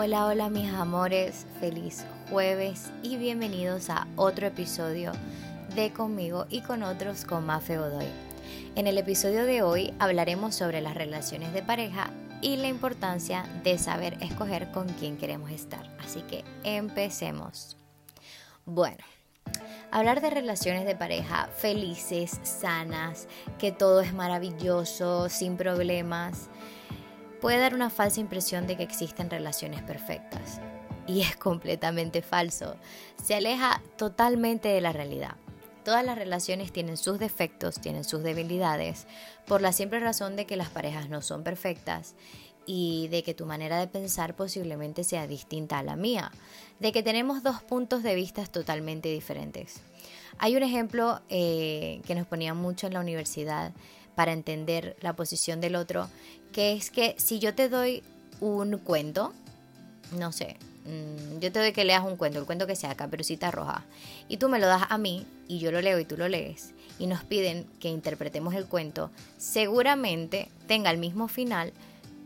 Hola, hola mis amores, feliz jueves y bienvenidos a otro episodio de Conmigo y con otros con Mafe Godoy. En el episodio de hoy hablaremos sobre las relaciones de pareja y la importancia de saber escoger con quién queremos estar. Así que empecemos. Bueno, hablar de relaciones de pareja felices, sanas, que todo es maravilloso, sin problemas puede dar una falsa impresión de que existen relaciones perfectas. Y es completamente falso. Se aleja totalmente de la realidad. Todas las relaciones tienen sus defectos, tienen sus debilidades, por la simple razón de que las parejas no son perfectas y de que tu manera de pensar posiblemente sea distinta a la mía, de que tenemos dos puntos de vista totalmente diferentes. Hay un ejemplo eh, que nos ponía mucho en la universidad para entender la posición del otro, que es que si yo te doy un cuento, no sé, mm, yo te doy que leas un cuento, el cuento que sea Caperucita Roja, y tú me lo das a mí y yo lo leo y tú lo lees, y nos piden que interpretemos el cuento, seguramente tenga el mismo final,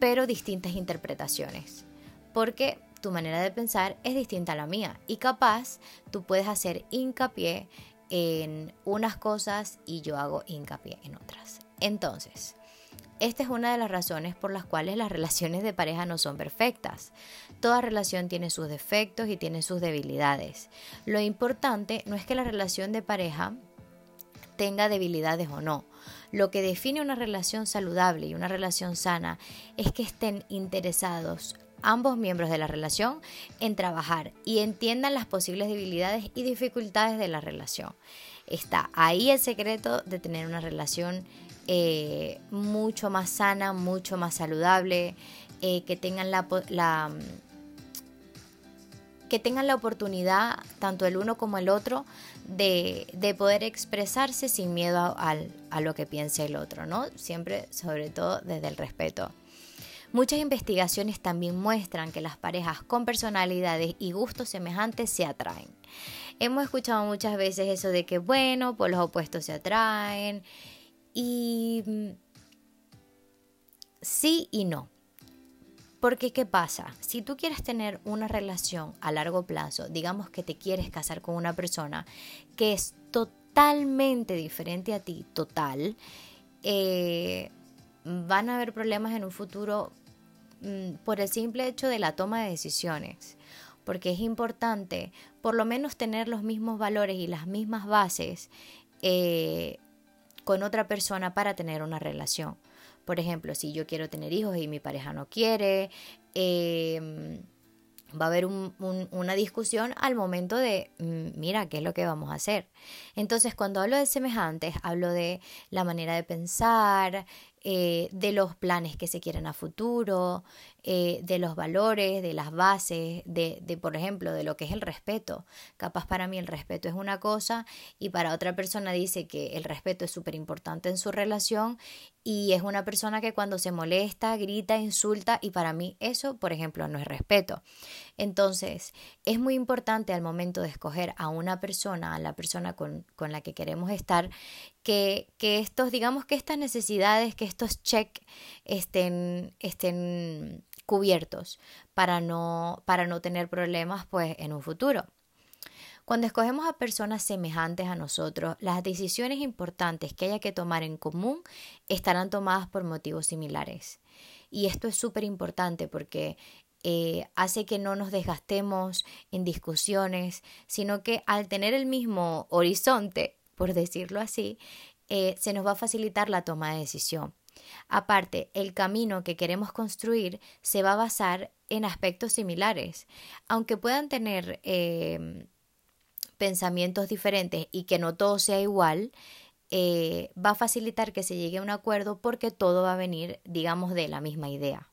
pero distintas interpretaciones. Porque tu manera de pensar es distinta a la mía y capaz tú puedes hacer hincapié en unas cosas y yo hago hincapié en otras. Entonces, esta es una de las razones por las cuales las relaciones de pareja no son perfectas. Toda relación tiene sus defectos y tiene sus debilidades. Lo importante no es que la relación de pareja tenga debilidades o no. Lo que define una relación saludable y una relación sana es que estén interesados ambos miembros de la relación en trabajar y entiendan las posibles debilidades y dificultades de la relación. Está ahí el secreto de tener una relación eh, mucho más sana, mucho más saludable, eh, que tengan la, que tengan la oportunidad, tanto el uno como el otro, de, poder expresarse sin miedo a, a, lo que piense el otro, ¿no? Siempre, sobre todo, desde el respeto. Muchas investigaciones también muestran que las parejas con personalidades y gustos semejantes se atraen. Hemos escuchado muchas veces eso de que, bueno, pues los opuestos se atraen y mm, sí y no. Porque ¿qué pasa? Si tú quieres tener una relación a largo plazo, digamos que te quieres casar con una persona que es totalmente diferente a ti, total, eh, van a haber problemas en un futuro mm, por el simple hecho de la toma de decisiones. Porque es importante por lo menos tener los mismos valores y las mismas bases eh, con otra persona para tener una relación. Por ejemplo, si yo quiero tener hijos y mi pareja no quiere, em, va a haber una discusión al momento de, mm, mira, ¿qué es lo que vamos a hacer? Entonces, cuando hablo de semejantes, hablo de la manera de pensar, eh, de los planes que se quieren a futuro, eh, de los valores, de las bases, de, de, por ejemplo, de lo que es el respeto. Capaz para mí el respeto es una cosa y para otra persona dice que el respeto es súper importante en su relación y es una persona que cuando se molesta, grita, insulta y para mí eso, por ejemplo, no es respeto. Entonces, es muy importante al momento de escoger a una persona, a la persona con, con la que queremos estar, que, que, estos, digamos que estas necesidades, que estos check estén, estén cubiertos para no, para no tener problemas pues en un futuro. Cuando escogemos a personas semejantes a nosotros, las decisiones importantes que haya que tomar en común estarán tomadas por motivos similares. Y esto es súper importante porque eh, hace que no nos desgastemos en discusiones, sino que al tener el mismo horizonte, por decirlo así, eh, se nos va a facilitar la toma de decisión. Aparte, el camino que queremos construir se va a basar en aspectos similares, aunque puedan tener eh, pensamientos diferentes y que no todo sea igual, eh, va a facilitar que se llegue a un acuerdo porque todo va a venir, digamos, de la misma idea.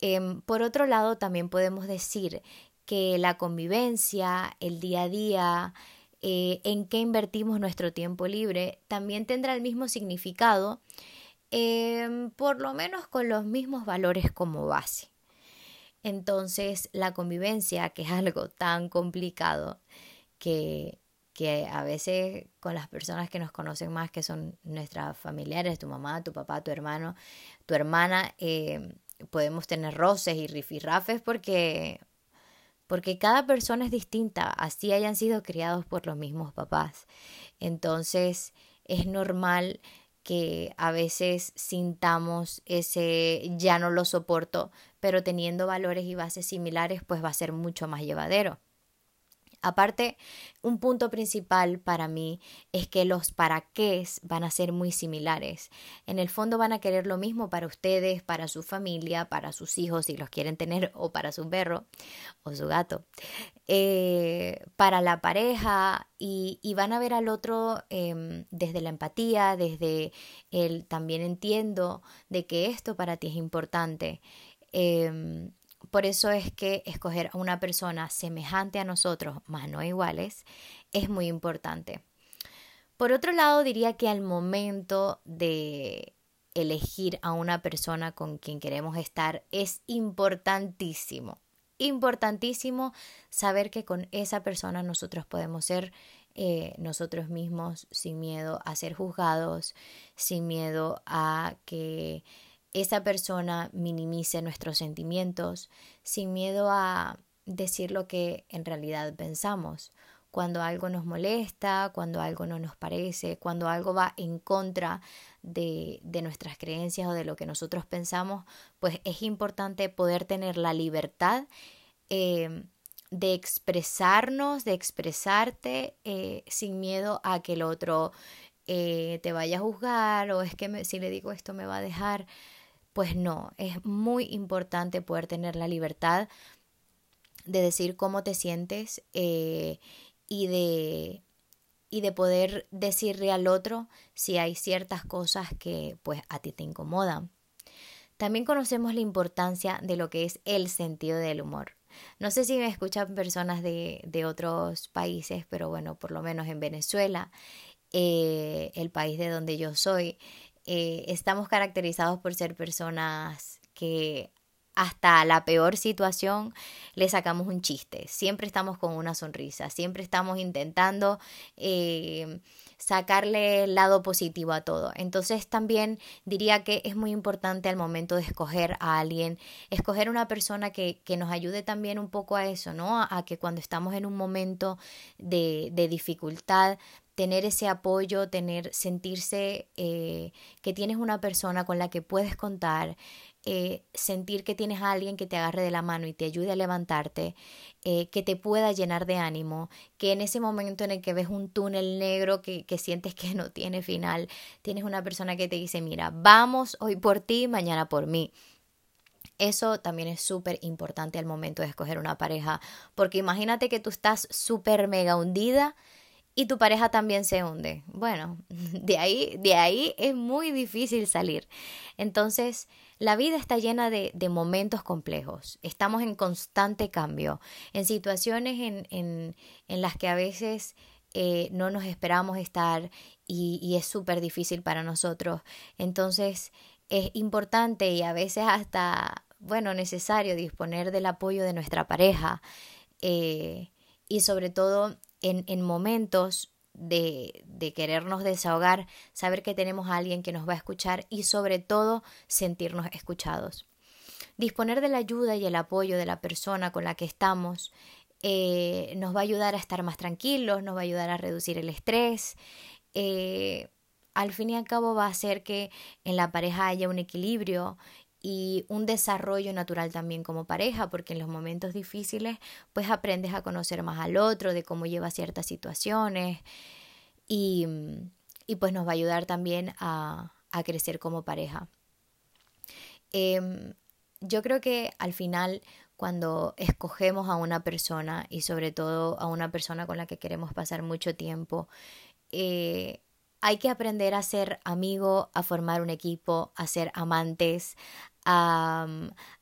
Em, por otro lado, también podemos decir que la convivencia, el día a día, eh, en qué invertimos nuestro tiempo libre, también tendrá el mismo significado, em, por lo menos con los mismos valores como base. Entonces, la convivencia, que es algo tan complicado, que, que a veces con las personas que nos conocen más, que son nuestras familiares, tu mamá, tu papá, tu hermano, tu hermana, eh, podemos tener roces y rifirrafes porque porque cada persona es distinta, así hayan sido criados por los mismos papás. Entonces es normal que a veces sintamos ese ya no lo soporto, pero teniendo valores y bases similares, pues va a ser mucho más llevadero. Aparte, un punto principal para mí es que los para qué van a ser muy similares. En el fondo van a querer lo mismo para ustedes, para su familia, para sus hijos si los quieren tener o para su perro o su gato, eh, para la pareja y, van a ver al otro em, desde la empatía, desde el también entiendo de que esto para ti es importante. Em, por eso es que escoger a una persona semejante a nosotros, más no iguales, es muy importante. Por otro lado, diría que al momento de elegir a una persona con quien queremos estar es importantísimo, importantísimo saber que con esa persona nosotros podemos ser eh, nosotros mismos sin miedo a ser juzgados, sin miedo a que esa persona minimice nuestros sentimientos sin miedo a decir lo que en realidad pensamos. Cuando algo nos molesta, cuando algo no nos parece, cuando algo va en contra de, nuestras creencias o de lo que nosotros pensamos, pues es importante poder tener la libertad eh, de expresarnos, de expresarte eh, sin miedo a que el otro eh, te vaya a juzgar o es que si le digo esto me va a dejar. Pues no, es muy importante poder tener la libertad de decir cómo te sientes y, de, y de poder decirle al otro si hay ciertas cosas que pues a ti te incomodan. También conocemos la importancia de lo que es el sentido del humor. No sé si me escuchan personas de, de otros países, pero bueno, por lo menos en Venezuela, eh, el país de donde yo soy, eh, estamos caracterizados por ser personas que hasta la peor situación le sacamos un chiste. Siempre estamos con una sonrisa, siempre estamos intentando eh, sacarle el lado positivo a todo. Entonces también diría que es muy importante al momento de escoger a alguien, escoger una persona que, que nos ayude también un poco a eso, ¿no? A, que cuando estamos en un momento de, dificultad, tener ese apoyo, tener, sentirse eh, que tienes una persona con la que puedes contar, eh, sentir que tienes a alguien que te agarre de la mano y te ayude a levantarte, eh, que te pueda llenar de ánimo, que en ese momento en el que ves un túnel negro que, que sientes que no tiene final, tienes una persona que te dice, mira, vamos hoy por ti, mañana por mí. Eso también es súper importante al momento de escoger una pareja, porque imagínate que tú estás súper mega hundida y tu pareja también se hunde. Bueno, de ahí, de ahí es muy difícil salir. Entonces, la vida está llena de, de momentos complejos. Estamos en constante cambio, en situaciones en, en, en las que a veces eh, no nos esperamos estar y, y es súper difícil para nosotros. Entonces, es importante y a veces hasta, bueno, necesario disponer del apoyo de nuestra pareja. Eh, y sobre todo en, momentos de, de, querernos desahogar, saber que tenemos a alguien que nos va a escuchar y sobre todo sentirnos escuchados. Disponer de la ayuda y el apoyo de la persona con la que estamos eh, nos va a ayudar a estar más tranquilos, nos va a ayudar a reducir el estrés. Eh, al fin y al cabo va a hacer que en la pareja haya un equilibrio y un desarrollo natural también como pareja, porque en los momentos difíciles pues aprendes a conocer más al otro, de cómo lleva ciertas situaciones y, y pues nos va a ayudar también a, a crecer como pareja. Em, yo creo que al final cuando escogemos a una persona y sobre todo a una persona con la que queremos pasar mucho tiempo, eh, hay que aprender a ser amigo, a formar un equipo, a ser amantes, a,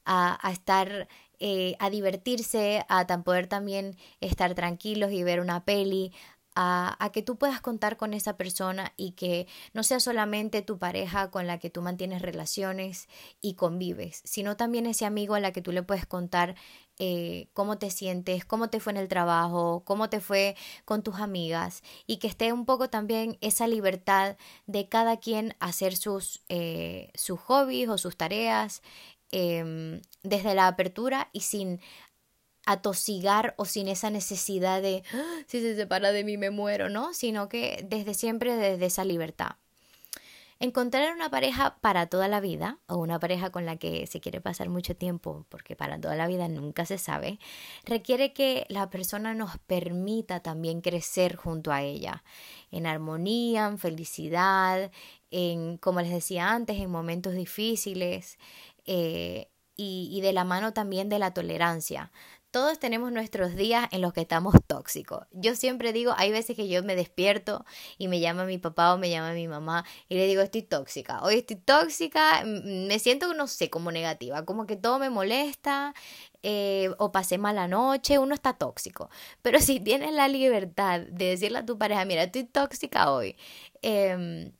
a, estar, eh, a divertirse, a poder también estar tranquilos y ver una peli, a, que tú puedas contar con esa persona y que no sea solamente tu pareja con la que tú mantienes relaciones y convives, sino también ese amigo a la que tú le puedes contar eh, cómo te sientes, cómo te fue en el trabajo, cómo te fue con tus amigas y que esté un poco también esa libertad de cada quien hacer sus, eh, sus hobbies o sus tareas em, desde la apertura y sin atosigar o sin esa necesidad de ah, si se separa de mí me muero, ¿no? Sino que desde siempre desde esa libertad. Encontrar una pareja para toda la vida o una pareja con la que se quiere pasar mucho tiempo, porque para toda la vida nunca se sabe, requiere que la persona nos permita también crecer junto a ella, en armonía, en felicidad, en, como les decía antes, en momentos difíciles eh, y, y de la mano también de la tolerancia todos tenemos nuestros días en los que estamos tóxicos. Yo siempre digo, hay veces que yo me despierto y me llama mi papá o me llama mi mamá y le digo, estoy tóxica. Hoy estoy tóxica, me siento, no sé, como negativa, como que todo me molesta eh, o pasé mala noche, uno está tóxico. Pero si tienes la libertad de decirle a tu pareja, mira, estoy tóxica hoy. Em,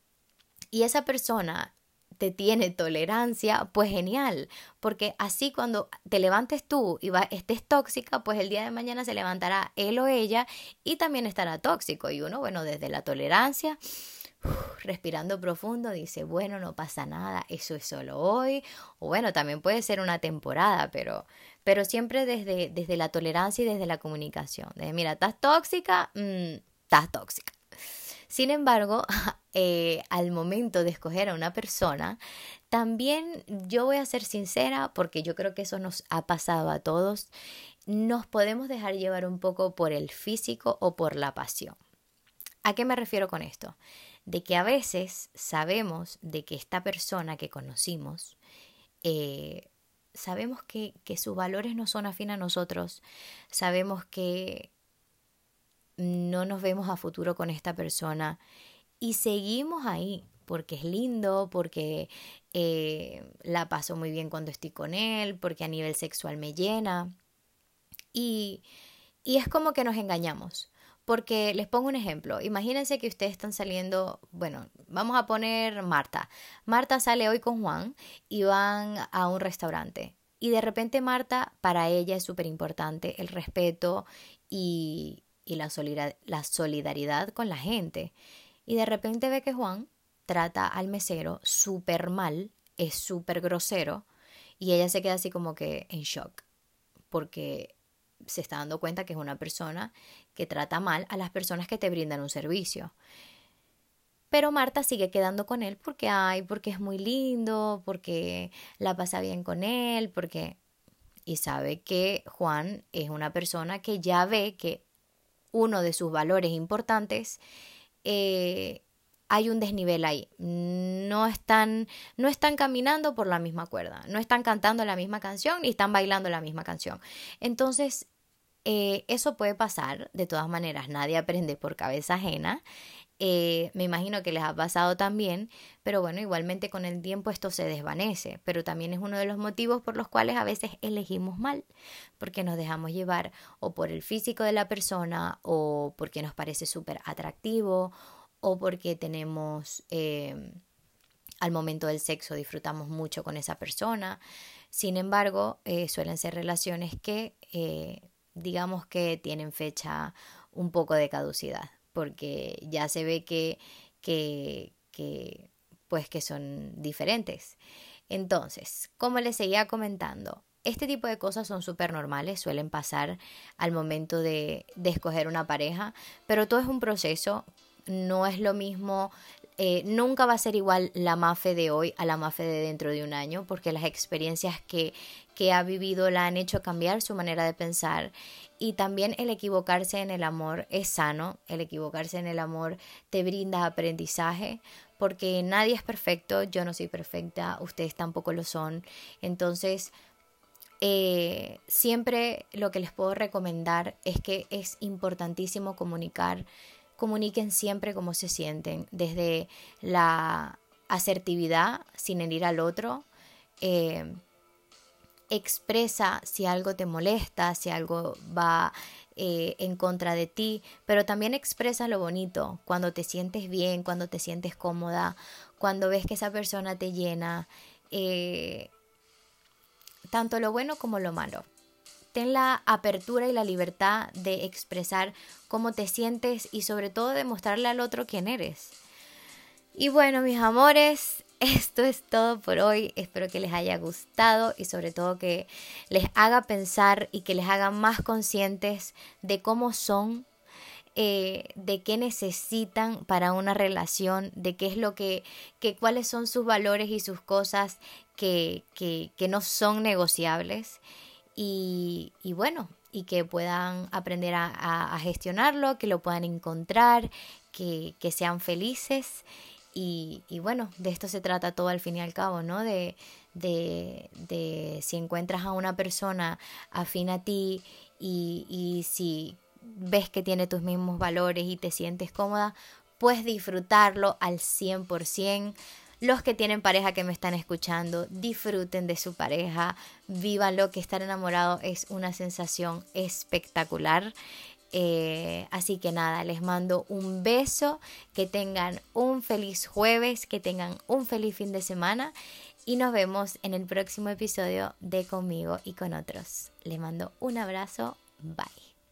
y esa persona te tiene tolerancia, pues genial, porque así cuando te levantes tú y estés tóxica, pues el día de mañana se levantará él o ella y también estará tóxico. Y uno, bueno, desde la tolerancia, respirando profundo, dice, bueno, no pasa nada, eso es solo hoy, o bueno, también puede ser una temporada, pero, pero siempre desde, desde la tolerancia y desde la comunicación. De, mira, estás tóxica, mm, estás tóxica. Sin embargo, eh, al momento de escoger a una persona, también yo voy a ser sincera porque yo creo que eso nos ha pasado a todos. Nos podemos dejar llevar un poco por el físico o por la pasión. ¿A qué me refiero con esto? De que a veces sabemos de que esta persona que conocimos, eh, sabemos que, que sus valores no son afín a nosotros, sabemos que no nos vemos a futuro con esta persona y seguimos ahí porque es lindo, porque eh, la paso muy bien cuando estoy con él, porque a nivel sexual me llena. Y, y es como que nos engañamos. Porque les pongo un ejemplo. Imagínense que ustedes están saliendo, bueno, vamos a poner Marta. Marta sale hoy con Juan y van a un restaurante. Y de repente Marta, para ella es súper importante el respeto y, y la, solidaridad con la gente. Y de repente ve que Juan trata al mesero súper mal, es súper grosero, y ella se queda así como que en shock, porque se está dando cuenta que es una persona que trata mal a las personas que te brindan un servicio. Pero Marta sigue quedando con él porque, ay, porque es muy lindo, porque la pasa bien con él, porque... Y sabe que Juan es una persona que ya ve que uno de sus valores importantes, eh, hay un desnivel ahí. No están, no están caminando por la misma cuerda, no están cantando la misma canción ni están bailando la misma canción. Entonces, eh, eso puede pasar, de todas maneras, nadie aprende por cabeza ajena eh, me imagino que les ha pasado también, pero bueno, igualmente con el tiempo esto se desvanece, pero también es uno de los motivos por los cuales a veces elegimos mal, porque nos dejamos llevar o por el físico de la persona o porque nos parece súper atractivo o porque tenemos... Eh, al momento del sexo disfrutamos mucho con esa persona. Sin embargo, suelen ser relaciones que digamos que tienen fecha un poco de caducidad porque ya se ve que, que, pues que son diferentes. Entonces, como les seguía comentando, este tipo de cosas son súper normales, suelen pasar al momento de, de, escoger una pareja, pero todo es un proceso, no es lo mismo, eh, nunca va a ser igual la Mafe de hoy a la Mafe de dentro de un año, porque las experiencias que, que ha vivido la han hecho cambiar su manera de pensar y también el equivocarse en el amor es sano, el equivocarse en el amor te brinda aprendizaje, porque nadie es perfecto, yo no soy perfecta, ustedes tampoco lo son. Entonces, eh, siempre lo que les puedo recomendar es que es importantísimo comunicar, comuniquen siempre cómo se sienten, desde la asertividad sin herir al otro. Eh, expresa si algo te molesta, si algo va eh, en contra de ti, pero también expresa lo bonito, cuando te sientes bien, cuando te sientes cómoda, cuando ves que esa persona te llena, eh, tanto lo bueno como lo malo. Ten la apertura y la libertad de expresar cómo te sientes y sobre todo de mostrarle al otro quién eres. Y bueno, mis amores, esto es todo por hoy. Espero que les haya gustado y sobre todo que les haga pensar y que les haga más conscientes de cómo son, eh, de qué necesitan para una relación, de qué es lo que, que cuáles son sus valores y sus cosas que, que, que no son negociables. Y, y, bueno, y que puedan aprender a, gestionarlo, que lo puedan encontrar, que, que sean felices y, y, bueno, de esto se trata todo al fin y al cabo, ¿no? De, de, de si encuentras a una persona afín a ti y, y si ves que tiene tus mismos valores y te sientes cómoda, puedes disfrutarlo al 100%. Los que tienen pareja que me están escuchando, disfruten de su pareja, lo que estar enamorado es una sensación espectacular. Eh, así que nada, les mando un beso, que tengan un feliz jueves, que tengan un feliz fin de semana y nos vemos en el próximo episodio de Conmigo y con otros. Les mando un abrazo, bye.